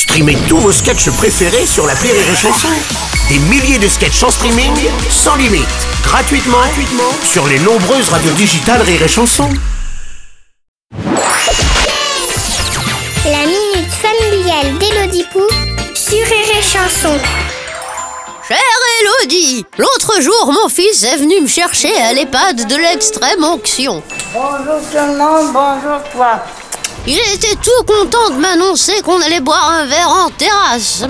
Streamez tous vos sketchs préférés sur la Rire et Chanson. Des milliers de sketchs en streaming, sans limite, gratuitement, gratuitement sur les nombreuses radios digitales Rire et Chanson. La minute familiale d'Élodie Pou sur Rire et Chanson. Chère Elodie, l'autre jour mon fils est venu me chercher à l'EHPAD de l'extrême onction. Bonjour tout le monde, bonjour toi. Il était tout content de m'annoncer qu'on allait boire un verre en terrasse.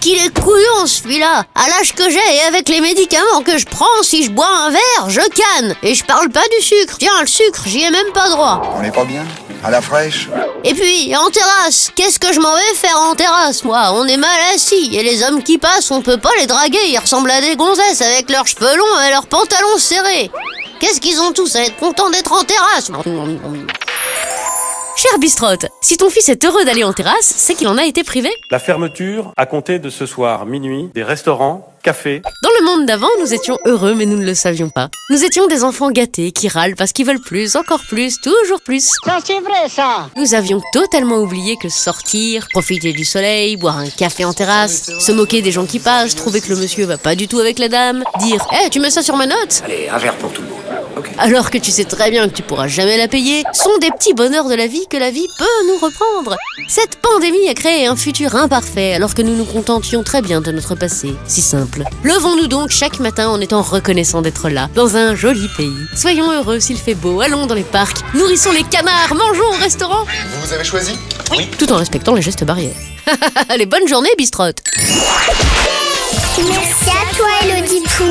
Qu'il est couillon celui-là. À l'âge que j'ai et avec les médicaments que je prends, si je bois un verre, je canne. Et je parle pas du sucre. Tiens, le sucre, j'y ai même pas droit. On n'est pas bien? À la fraîche? Et puis, en terrasse, qu'est-ce que je m'en vais faire en terrasse, moi? On est mal assis, et les hommes qui passent, on peut pas les draguer, ils ressemblent à des gonzesses avec leurs cheveux longs et leurs pantalons serrés. Qu'est-ce qu'ils ont tous à être contents d'être en terrasse? Cher Bistrotte, si ton fils est heureux d'aller en terrasse, c'est qu'il en a été privé. La fermeture, à compter de ce soir minuit, des restaurants, cafés. Dans le monde d'avant, nous étions heureux, mais nous ne le savions pas. Nous étions des enfants gâtés qui râlent parce qu'ils veulent plus, encore plus, toujours plus. Ça c'est vrai ça. Nous avions totalement oublié que sortir, profiter du soleil, boire un café en terrasse, se moquer des gens qui passent, trouver que le monsieur va pas du tout avec la dame, dire Eh, tu mets ça sur ma note Allez, un verre pour tout le monde. Alors que tu sais très bien que tu pourras jamais la payer, sont des petits bonheurs de la vie que la vie peut nous reprendre. Cette pandémie a créé un futur imparfait alors que nous nous contentions très bien de notre passé, si simple. Levons-nous donc chaque matin en étant reconnaissants d'être là, dans un joli pays. Soyons heureux s'il fait beau, allons dans les parcs, nourrissons les canards, mangeons au restaurant, Vous vous avez choisi tout en respectant les gestes barrières. Allez, bonne journée, Bistrotte Merci à toi, Élodie Pou.